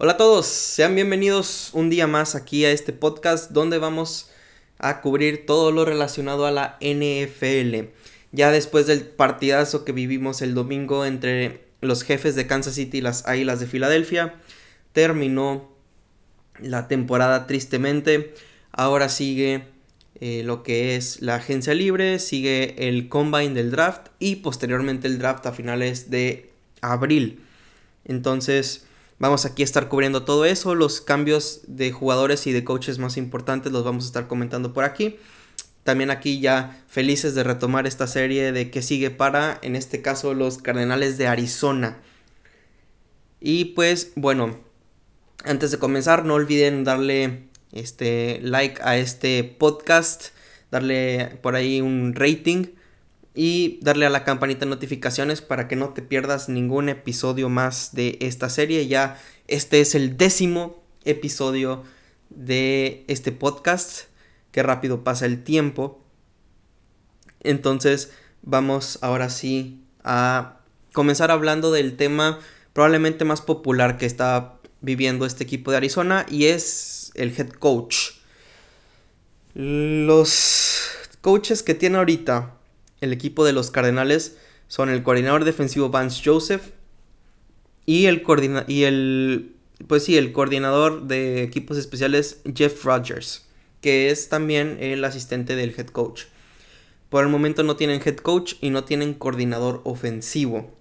Hola a todos, sean bienvenidos un día más aquí a este podcast donde vamos a cubrir todo lo relacionado a la NFL. Ya después del partidazo que vivimos el domingo entre los jefes de Kansas City y las Águilas de Filadelfia, terminó la temporada tristemente. Ahora sigue eh, lo que es la agencia libre, sigue el combine del draft y posteriormente el draft a finales de abril. Entonces, Vamos aquí a estar cubriendo todo eso, los cambios de jugadores y de coaches más importantes los vamos a estar comentando por aquí. También aquí ya felices de retomar esta serie de que sigue para, en este caso, los Cardenales de Arizona. Y pues bueno, antes de comenzar, no olviden darle este like a este podcast, darle por ahí un rating y darle a la campanita de notificaciones para que no te pierdas ningún episodio más de esta serie. Ya este es el décimo episodio de este podcast. Qué rápido pasa el tiempo. Entonces vamos ahora sí a comenzar hablando del tema probablemente más popular que está viviendo este equipo de Arizona y es el head coach. Los coaches que tiene ahorita el equipo de los Cardenales son el coordinador defensivo Vance Joseph y el, y el pues sí, el coordinador de equipos especiales Jeff Rogers, que es también el asistente del head coach. Por el momento no tienen head coach y no tienen coordinador ofensivo.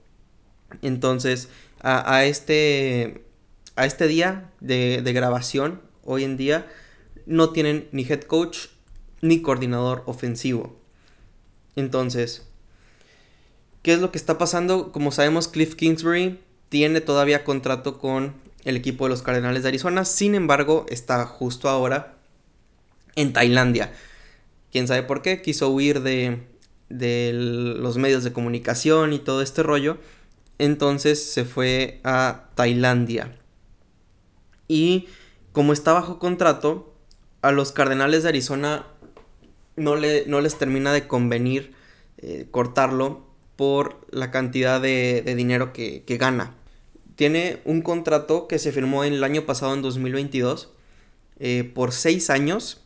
Entonces, a, este, a este día de, de grabación, hoy en día, no tienen ni head coach ni coordinador ofensivo. Entonces, ¿qué es lo que está pasando? Como sabemos, Cliff Kingsbury tiene todavía contrato con el equipo de los Cardenales de Arizona. Sin embargo, está justo ahora en Tailandia. ¿Quién sabe por qué? Quiso huir de, de los medios de comunicación y todo este rollo. Entonces se fue a Tailandia. Y como está bajo contrato, a los Cardenales de Arizona no, le, no les termina de convenir eh, cortarlo por la cantidad de, dinero que, gana. Tiene un contrato que se firmó el año pasado, en 2022, eh, por 6 años,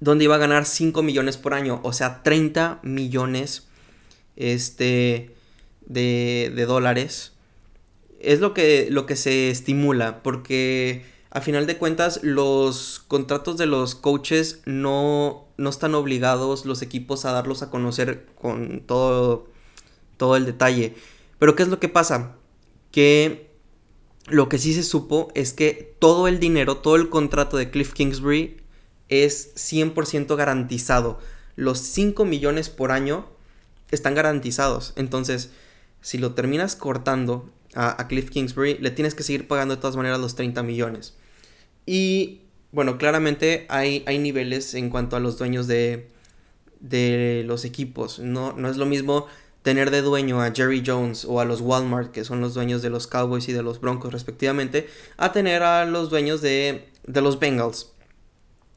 donde iba a ganar 5 millones por año, o sea, 30 millones este, de, de dólares. Es lo que, lo que se estimula, porque a final de cuentas los contratos de los coaches no, no están obligados los equipos a darlos a conocer con todo, todo el detalle. Pero ¿qué es lo que pasa? Que lo que sí se supo es que todo el dinero, todo el contrato de Cliff Kingsbury es 100% garantizado. Los 5 millones por año están garantizados. Entonces, si lo terminas cortando a, Cliff Kingsbury, le tienes que seguir pagando de todas maneras los 30 millones. Y bueno, claramente hay, hay niveles en cuanto a los dueños de, de los equipos. No, no es lo mismo tener de dueño a Jerry Jones o a los Walmart, que son los dueños de los Cowboys y de los Broncos respectivamente, a tener a los dueños de, de los Bengals.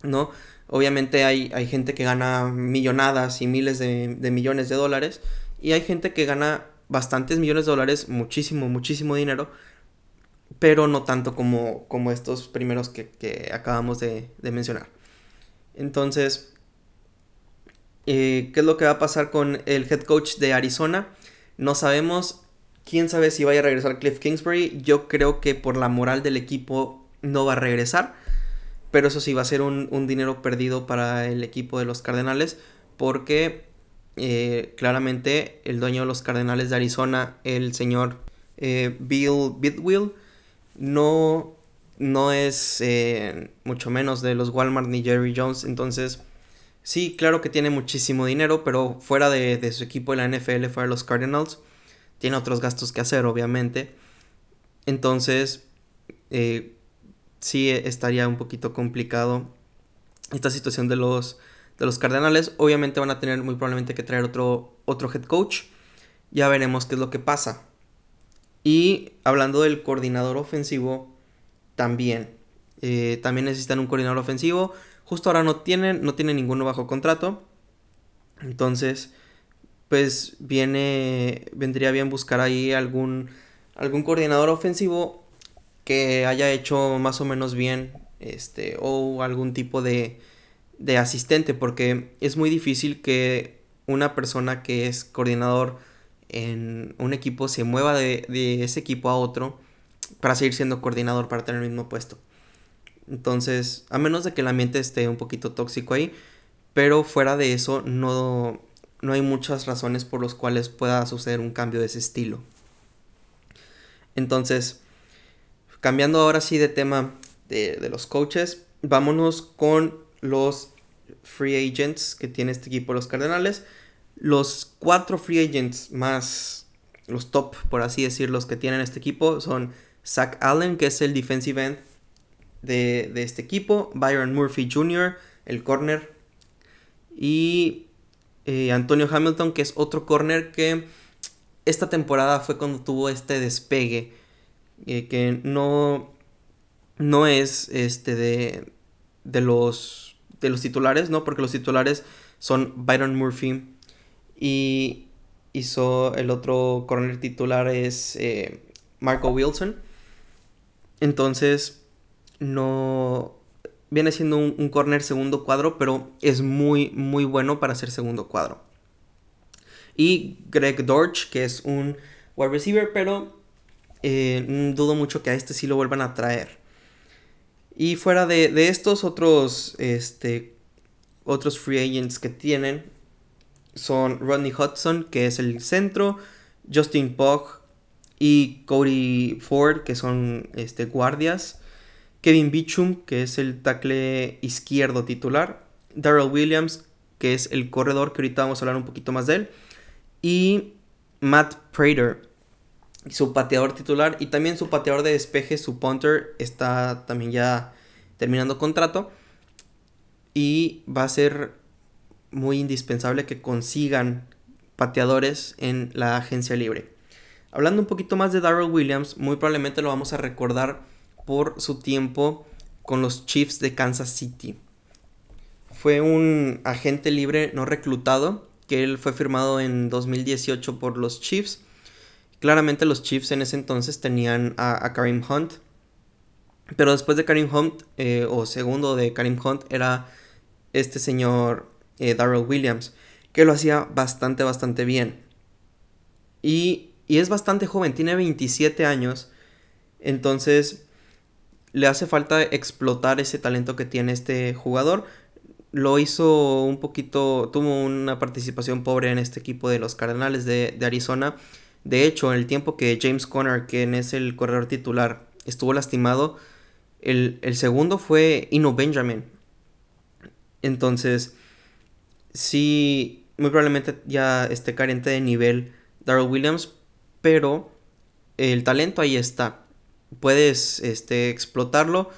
¿No? Obviamente hay, hay, gente que gana millonadas y miles de, de, millones de dólares. Y hay gente que gana bastantes millones de dólares, muchísimo, muchísimo dinero pero no tanto como, como estos primeros que, acabamos de, mencionar. Entonces, eh, ¿qué es lo que va a pasar con el head coach de Arizona? No sabemos, quién sabe si vaya a regresar Cliff Kingsbury. Yo creo que por la moral del equipo no va a regresar, pero eso sí va a ser un, dinero perdido para el equipo de los Cardenales, porque eh, claramente el dueño de los Cardenales de Arizona, el señor eh, Bill Bidwill, no, no es eh, mucho menos de los Walmart ni Jerry Jones. Entonces, sí, claro que tiene muchísimo dinero, pero fuera de, su equipo de la NFL, fuera de los Cardinals, tiene otros gastos que hacer, obviamente. Entonces, eh, sí estaría un poquito complicado esta situación de los, de los Cardenales. Obviamente van a tener muy probablemente que traer otro, otro head coach. Ya veremos qué es lo que pasa. Y hablando del coordinador ofensivo, también. Eh, también necesitan un coordinador ofensivo. Justo ahora no tienen, no tienen ninguno bajo contrato. Entonces, pues viene, vendría bien buscar ahí algún, algún coordinador ofensivo que haya hecho más o menos bien este o algún tipo de, de asistente porque es muy difícil que una persona que es coordinador en un equipo se mueva de, de ese equipo a otro para seguir siendo coordinador para tener el mismo puesto. Entonces, a menos de que el ambiente esté un poquito tóxico ahí, pero fuera de eso no, no hay muchas razones por las cuales pueda suceder un cambio de ese estilo. Entonces, cambiando ahora sí de tema de, de, los coaches, vámonos con los free agents que tiene este equipo, los Cardenales. Los cuatro free agents más, los top, por así decirlo, los que tienen este equipo son Zach Allen, que es el defensive end de, este equipo, Byron Murphy Jr., el corner, y eh, Antonio Hamilton, que es otro corner que esta temporada fue cuando tuvo este despegue, eh, que no, no es este de, de, los, de los titulares, ¿no? Porque los titulares son Byron Murphy y hizo el otro corner titular es eh, Marco Wilson. Entonces, no viene siendo un, corner segundo cuadro, pero es muy, muy bueno para ser segundo cuadro. Y Greg Dorch, que es un wide receiver, pero eh, dudo mucho que a este sí lo vuelvan a traer. Y fuera de, estos otros, este, otros free agents que tienen, son Rodney Hudson, que es el centro, Justin Pogg, y Cody Ford, que son este, guardias. Kevin Beechum, que es el tackle izquierdo titular. Darrell Williams, que es el corredor, que ahorita vamos a hablar un poquito más de él. Y Matt Prater, su pateador titular. Y también su pateador de despeje, su punter, está también ya terminando contrato. Y va a ser muy indispensable que consigan pateadores en la agencia libre. Hablando un poquito más de Darrell Williams, muy probablemente lo vamos a recordar por su tiempo con los Chiefs de Kansas City. Fue un agente libre no reclutado, que él fue firmado en 2018 por los Chiefs. Claramente los Chiefs en ese entonces tenían a, Karim Hunt. Pero después de Karim Hunt, eh, o segundo de Karim Hunt, era este señor eh, Darrell Williams, que lo hacía bastante, bastante bien. Y y es bastante joven, tiene 27 años. Entonces le hace falta explotar ese talento que tiene este jugador. Lo hizo un poquito, tuvo una participación pobre en este equipo de los Cardenales de, Arizona. De hecho, en el tiempo que James Conner, quien es el corredor titular, estuvo lastimado, el, el segundo fue Ino Benjamin. Entonces, sí, muy probablemente ya esté carente de nivel Darrell Williams, pero el talento ahí está. Puedes este, explotarlo.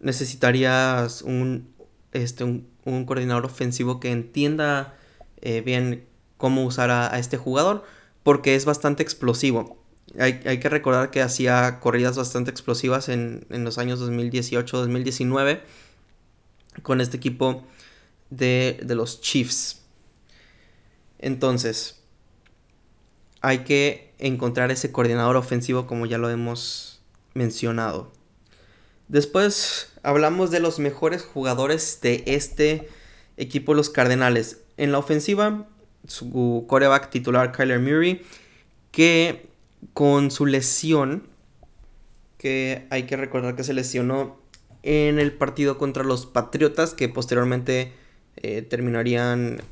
Necesitarías un, este, un, coordinador ofensivo que entienda eh, bien cómo usar a, este jugador porque es bastante explosivo. Hay, que recordar que hacía corridas bastante explosivas en, en los años 2018-2019 con este equipo de, de los Chiefs. Entonces, hay que encontrar ese coordinador ofensivo como ya lo hemos mencionado. Después hablamos de los mejores jugadores de este equipo, los Cardenales. En la ofensiva, su coreback titular Kyler Murray, que con su lesión, que hay que recordar que se lesionó en el partido contra los Patriotas, que posteriormente eh, terminarían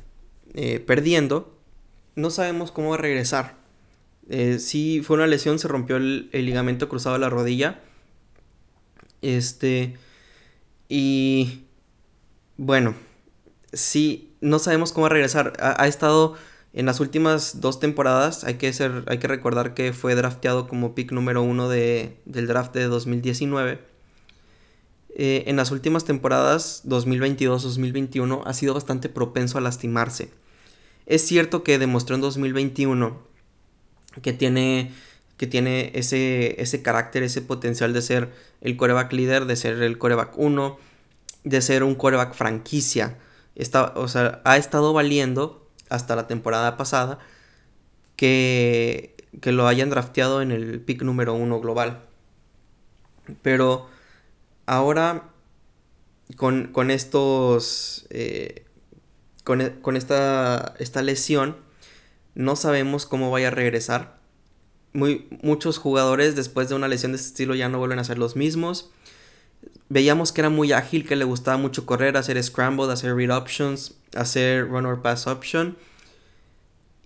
eh, perdiendo, no sabemos cómo va a regresar. Eh, sí, fue una lesión, se rompió el, ligamento cruzado de la rodilla. Este. Y. Bueno, sí, no sabemos cómo regresar. Ha, estado en las últimas dos temporadas. Hay que, ser, hay que recordar que fue drafteado como pick número uno de, del draft de 2019. Eh, en las últimas temporadas, 2022-2021, ha sido bastante propenso a lastimarse. Es cierto que demostró en 2021 que tiene, que tiene ese, ese carácter, ese potencial de ser el coreback líder, de ser el coreback 1, de ser un coreback franquicia. Está, o sea, ha estado valiendo hasta la temporada pasada que, que lo hayan drafteado en el pick número 1 global. Pero ahora con, con estos... Eh, con, con esta, esta lesión no sabemos cómo vaya a regresar. Muy, muchos jugadores después de una lesión de este estilo ya no vuelven a ser los mismos. Veíamos que era muy ágil, que le gustaba mucho correr, hacer scramble, hacer read options, hacer run or pass option.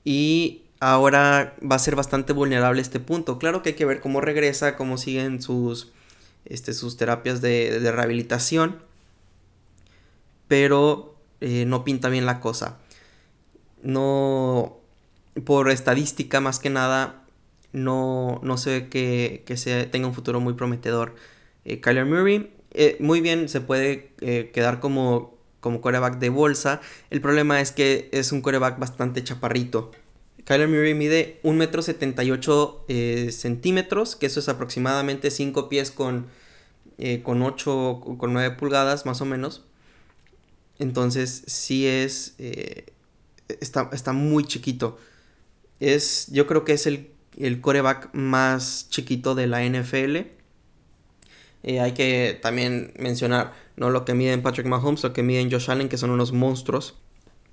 Y ahora va a ser bastante vulnerable este punto. Claro que hay que ver cómo regresa, cómo siguen sus, este, sus terapias de, rehabilitación. Pero eh, no pinta bien la cosa. No, por estadística más que nada, no, no se que, que se tenga un futuro muy prometedor. Eh, Kyler Murray, eh, muy bien, se puede eh, quedar como, como coreback de bolsa. El problema es que es un coreback bastante chaparrito. Kyler Murray mide 1,78 m centímetros, que eso es aproximadamente 5 pies con, con 8 con 9 pulgadas más o menos. Entonces sí es... está, está muy chiquito es, yo creo que es el, el coreback más chiquito de la NFL. Eh, hay que también mencionar no lo que miden Patrick Mahomes, lo que miden Josh Allen, que son unos monstruos.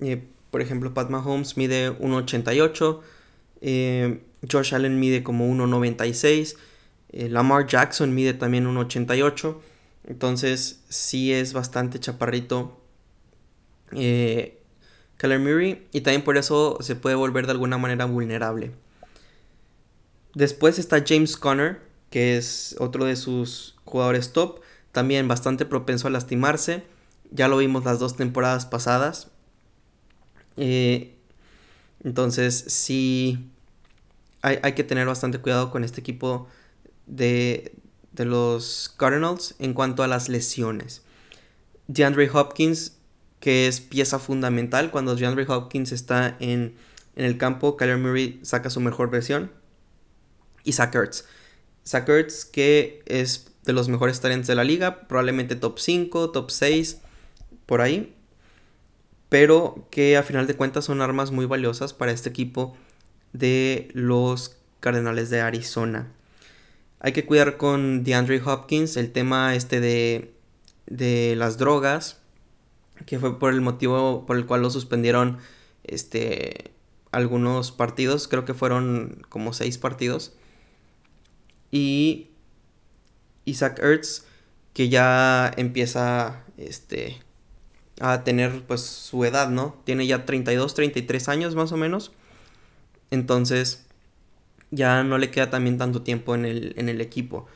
Eh, por ejemplo, Pat Mahomes mide 1,88. Eh, Josh Allen mide como 1,96. Lamar Jackson mide también 1,88. Entonces, sí es bastante chaparrito. Kyler Murray y también por eso se puede volver de alguna manera vulnerable. Después está James Conner, que es otro de sus jugadores top, también bastante propenso a lastimarse. Ya lo vimos las dos temporadas pasadas. Eh, entonces sí hay, hay, que tener bastante cuidado con este equipo de, de los Cardinals en cuanto a las lesiones. DeAndre Hopkins que es pieza fundamental. Cuando DeAndre Hopkins está en, el campo, Kyler Murray saca su mejor versión. Y Zach Ertz. Zach que es de los mejores talentos de la liga, probablemente top 5, top 6, por ahí. Pero que a final de cuentas son armas muy valiosas para este equipo de los Cardenales de Arizona. Hay que cuidar con DeAndre Hopkins el tema este de, de las drogas que fue por el motivo por el cual lo suspendieron este algunos partidos, creo que fueron como seis partidos. Y Isaac Ertz que ya empieza este a tener pues su edad, ¿no? Tiene ya 32, 33 años más o menos. Entonces ya no le queda también tanto tiempo en el, en el equipo.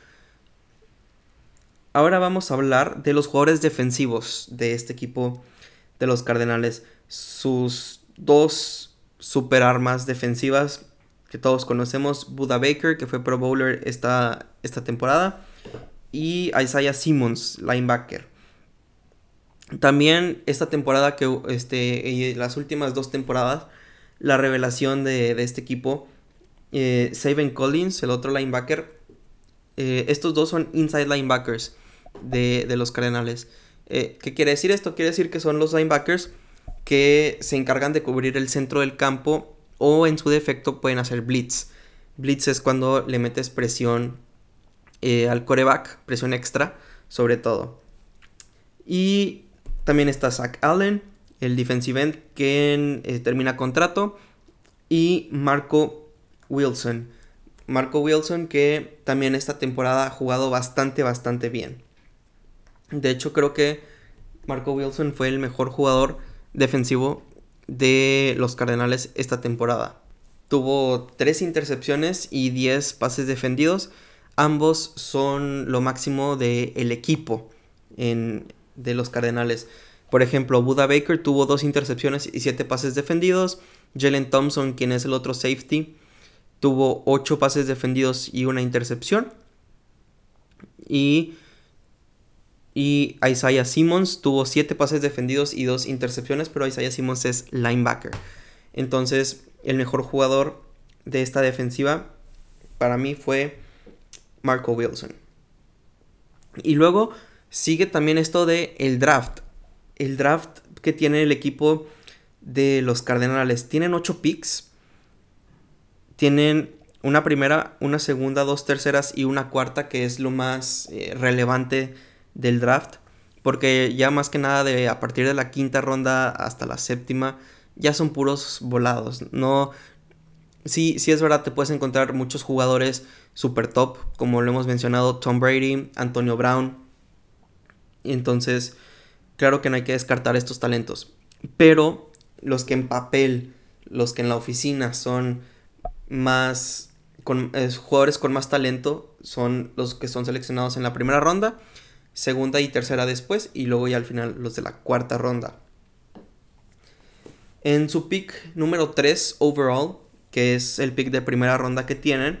Ahora vamos a hablar de los jugadores defensivos de este equipo de los Cardenales. Sus dos super armas defensivas que todos conocemos. Buda Baker, que fue Pro Bowler esta, esta temporada. Y Isaiah Simmons, linebacker. También esta temporada que este, las últimas dos temporadas, la revelación de, este equipo, eh, Saban Collins, el otro linebacker, eh, estos dos son inside linebackers de, los Cardenales. Eh, ¿Qué quiere decir esto? Quiere decir que son los linebackers que se encargan de cubrir el centro del campo o en su defecto pueden hacer blitz. Blitz es cuando le metes presión eh, al coreback, presión extra sobre todo. Y también está Zach Allen, el defensive end que termina contrato. Y Marco Wilson, Marco Wilson que también esta temporada ha jugado bastante, bastante bien. De hecho, creo que Marco Wilson fue el mejor jugador defensivo de los Cardenales esta temporada. Tuvo 3 intercepciones y 10 pases defendidos. Ambos son lo máximo del equipo de los Cardenales. Por ejemplo, Buda Baker tuvo 2 intercepciones y 7 pases defendidos. Jalen Thompson, quien es el otro safety, tuvo 8 pases defendidos y una intercepción. Y, y Isaiah Simmons tuvo 7 pases defendidos y 2 intercepciones, pero Isaiah Simmons es linebacker. Entonces, el mejor jugador de esta defensiva para mí fue Marco Wilson. Y luego sigue también esto de el draft. El draft que tiene el equipo de los Cardenales. Tienen 8 picks tienen una primera, una segunda, dos terceras y una cuarta, que es lo más eh, relevante del draft. Porque ya más que nada de a partir de la quinta ronda hasta la séptima, ya son puros volados. No. Sí, sí es verdad, te puedes encontrar muchos jugadores super top, como lo hemos mencionado, Tom Brady, Antonio Brown. Entonces, claro que no hay que descartar estos talentos. Pero los que en papel, los que en la oficina son más con, jugadores con más talento son los que son seleccionados en la primera ronda, segunda y tercera después, y luego ya al final los de la cuarta ronda. En su pick número 3 overall, que es el pick de primera ronda que tienen,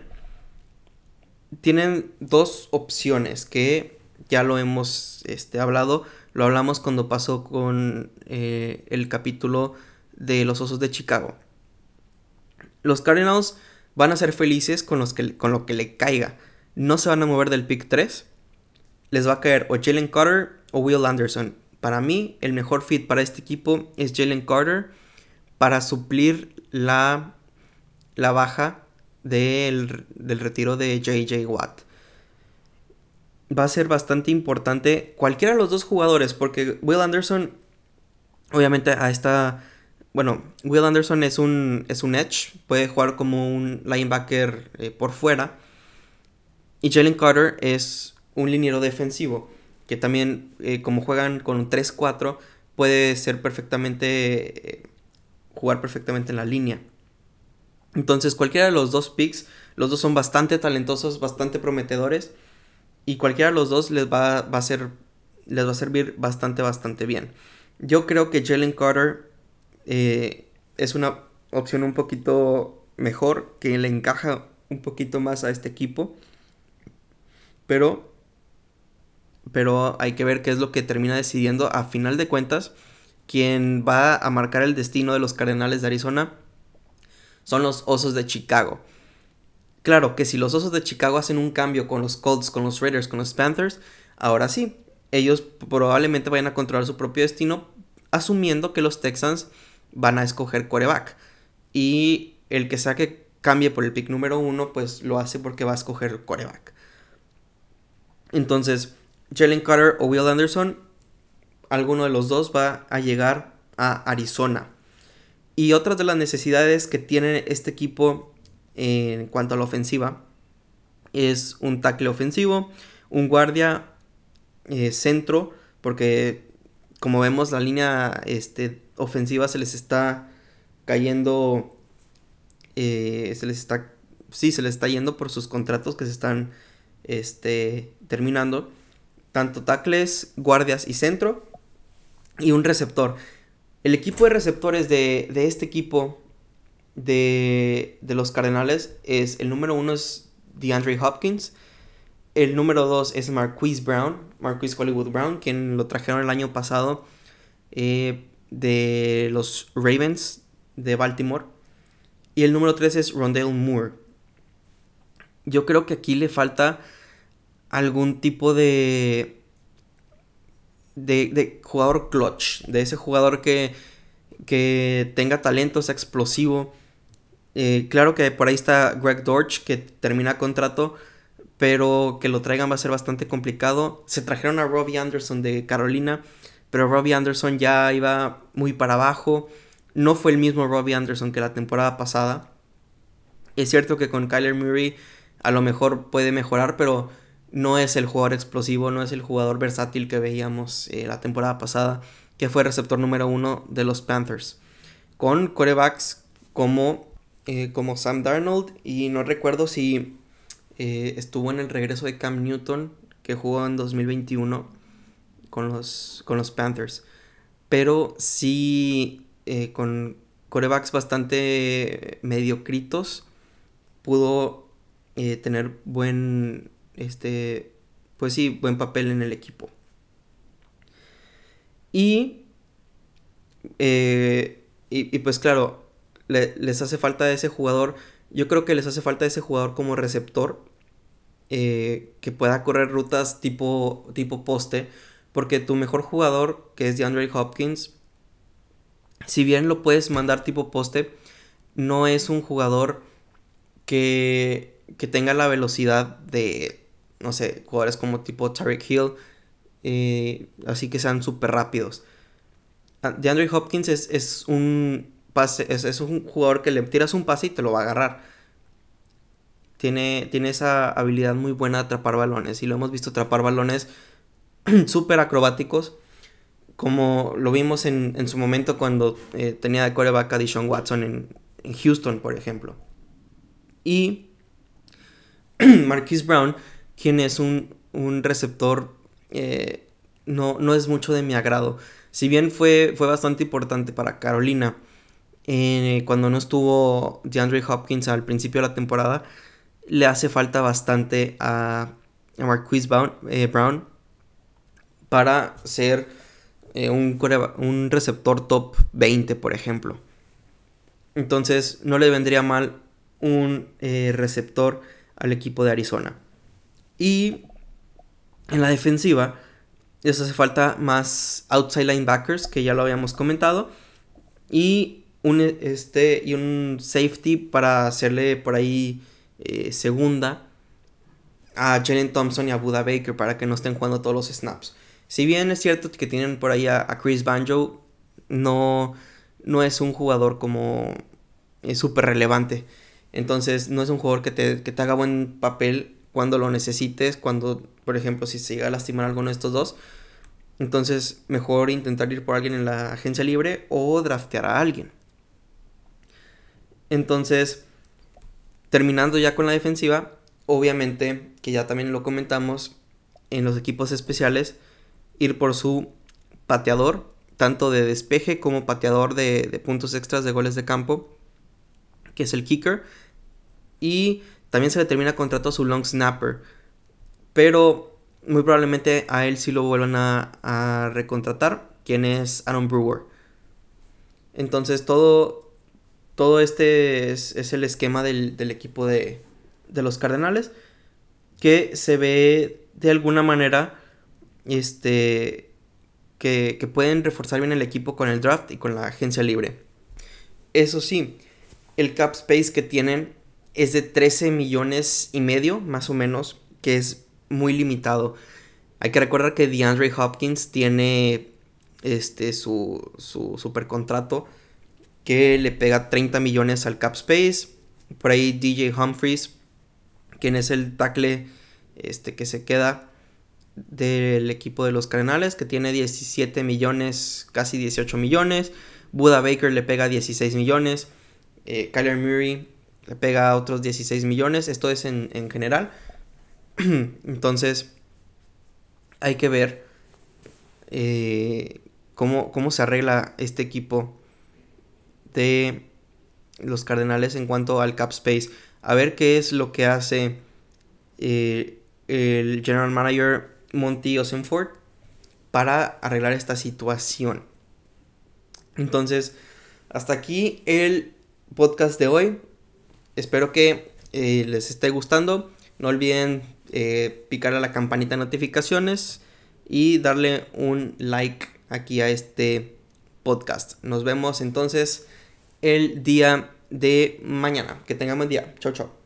tienen dos opciones que ya lo hemos este, hablado. Lo hablamos cuando pasó con eh, el capítulo de los Osos de Chicago. Los Cardinals van a ser felices con, los que, con lo que le caiga. No se van a mover del pick 3. Les va a caer o Jalen Carter o Will Anderson. Para mí, el mejor fit para este equipo es Jalen Carter para suplir la, la baja del, del retiro de JJ Watt. Va a ser bastante importante cualquiera de los dos jugadores porque Will Anderson obviamente a esta bueno, Will Anderson es un, es un edge, puede jugar como un linebacker eh, por fuera. Y Jalen Carter es un liniero defensivo, que también eh, como juegan con un 3-4, puede ser perfectamente, eh, jugar perfectamente en la línea. Entonces cualquiera de los dos picks, los dos son bastante talentosos, bastante prometedores. Y cualquiera de los dos les va, a ser, les va a servir bastante, bastante bien. Yo creo que Jalen Carter eh, es una opción un poquito mejor, que le encaja un poquito más a este equipo. Pero, pero hay que ver qué es lo que termina decidiendo a final de cuentas. Quien va a marcar el destino de los Cardenales de Arizona son los Osos de Chicago. Claro que si los Osos de Chicago hacen un cambio con los Colts, con los Raiders, con los Panthers, ahora sí, ellos probablemente vayan a controlar su propio destino, asumiendo que los Texans van a escoger coreback. Y el que sea que cambie por el pick número uno, pues lo hace porque va a escoger coreback. Entonces, Jalen Carter o Will Anderson, alguno de los dos va a llegar a Arizona. Y otra de las necesidades que tiene este equipo en cuanto a la ofensiva es un tackle ofensivo, un guardia eh, centro, porque como vemos la línea este, ofensiva se les está cayendo, eh, se les está, sí, se les está yendo por sus contratos que se están este, terminando. Tanto tackles, guardias y centro. Y un receptor. El equipo de receptores de, de este equipo de, de, los Cardenales es el número uno es DeAndre Hopkins. El número dos es Marquise Brown, Marquise Hollywood Brown, quien lo trajeron el año pasado eh, de los Ravens de Baltimore. Y el número 3 es Rondale Moore. Yo creo que aquí le falta algún tipo de, de, jugador clutch, de ese jugador que, que tenga talento, sea explosivo. Eh, claro que por ahí está Greg Dortch, que termina contrato, pero que lo traigan va a ser bastante complicado. Se trajeron a Robbie Anderson de Carolina pero Robbie Anderson ya iba muy para abajo. No fue el mismo Robbie Anderson que la temporada pasada. Es cierto que con Kyler Murray a lo mejor puede mejorar, pero no es el jugador explosivo, no es el jugador versátil que veíamos eh, la temporada pasada, que fue receptor número uno de los Panthers. Con corebacks como, eh, como Sam Darnold, y no recuerdo si eh, estuvo en el regreso de Cam Newton, que jugó en 2021 con los, con los Panthers. Pero sí, con corebacks bastante mediocritos, pudo tener buen, este, pues sí, buen papel en el equipo. Y, eh, y, pues claro, les hace falta ese jugador. Yo creo que les hace falta ese jugador como receptor. que pueda correr rutas tipo, tipo poste porque tu mejor jugador, que es DeAndre Hopkins, si bien lo puedes mandar tipo poste, no es un jugador que, que tenga la velocidad de, no sé, jugadores como tipo Tarek Hill, eh, así que sean súper rápidos. Ah, DeAndre Hopkins es, es un pase, es, un jugador que le tiras un pase y te lo va a agarrar. Tiene, tiene esa habilidad muy buena de atrapar balones y lo hemos visto atrapar balones súper acrobáticos como lo vimos en, su momento cuando eh, tenía de coreback a Deshaun Watson en, Houston, por ejemplo. Y Marquise Brown, quien es un, receptor, eh, no, no, es mucho de mi agrado. Si bien fue, fue bastante importante para Carolina, eh, cuando no estuvo DeAndre Hopkins al principio de la temporada, le hace falta bastante a, a Marquise Brown para ser eh, un, receptor top 20, por ejemplo. Entonces no le vendría mal un eh, receptor al equipo de Arizona. Y en la defensiva les hace falta más outside linebackers, que ya lo habíamos comentado. Y un, este, y un safety para hacerle por ahí eh, segunda a Jalen Thompson y a Buda Baker para que no estén jugando todos los snaps. Si bien es cierto que tienen por ahí a, Chris Banjo, no, no es un jugador como es súper relevante. Entonces no es un jugador que te, que te haga buen papel cuando lo necesites, cuando, por ejemplo, si se llega a lastimar alguno de estos dos. Entonces, mejor intentar ir por alguien en la agencia libre o draftear a alguien. Entonces, terminando ya con la defensiva, obviamente, que ya también lo comentamos, en los equipos especiales, ir por su pateador, tanto de despeje como pateador de, puntos extras de goles de campo, que es el kicker. Y también se le termina contrato a su long snapper. Pero muy probablemente a él sí lo vuelvan a, recontratar, quien es Aaron Brewer. Entonces todo, todo este es, el esquema del, del equipo de, de, los Cardenales, que se ve de alguna manera este, que, pueden reforzar bien el equipo con el draft y con la agencia libre. Eso sí, el cap space que tienen es de 13 millones y medio, más o menos, que es muy limitado. Hay que recordar que DeAndre Hopkins tiene este, su, su super contrato que le pega 30 millones al cap space. Por ahí DJ Humphries, quien es el tackle este, que se queda, del equipo de los Cardenales, que tiene 17 millones, casi 18 millones. Buda Baker le pega 16 millones. Eh, Kyler Murray le pega otros 16 millones. Esto es en, general. Entonces, hay que ver eh, cómo, cómo, se arregla este equipo de los Cardenales en cuanto al cap space. A ver qué es lo que hace eh, el general manager Monty Osenford para arreglar esta situación. Entonces, hasta aquí el podcast de hoy. Espero que eh, les esté gustando. No olviden eh, picar a la campanita de notificaciones y darle un like aquí a este podcast. Nos vemos entonces el día de mañana. Que tengan buen día. Chao, chao.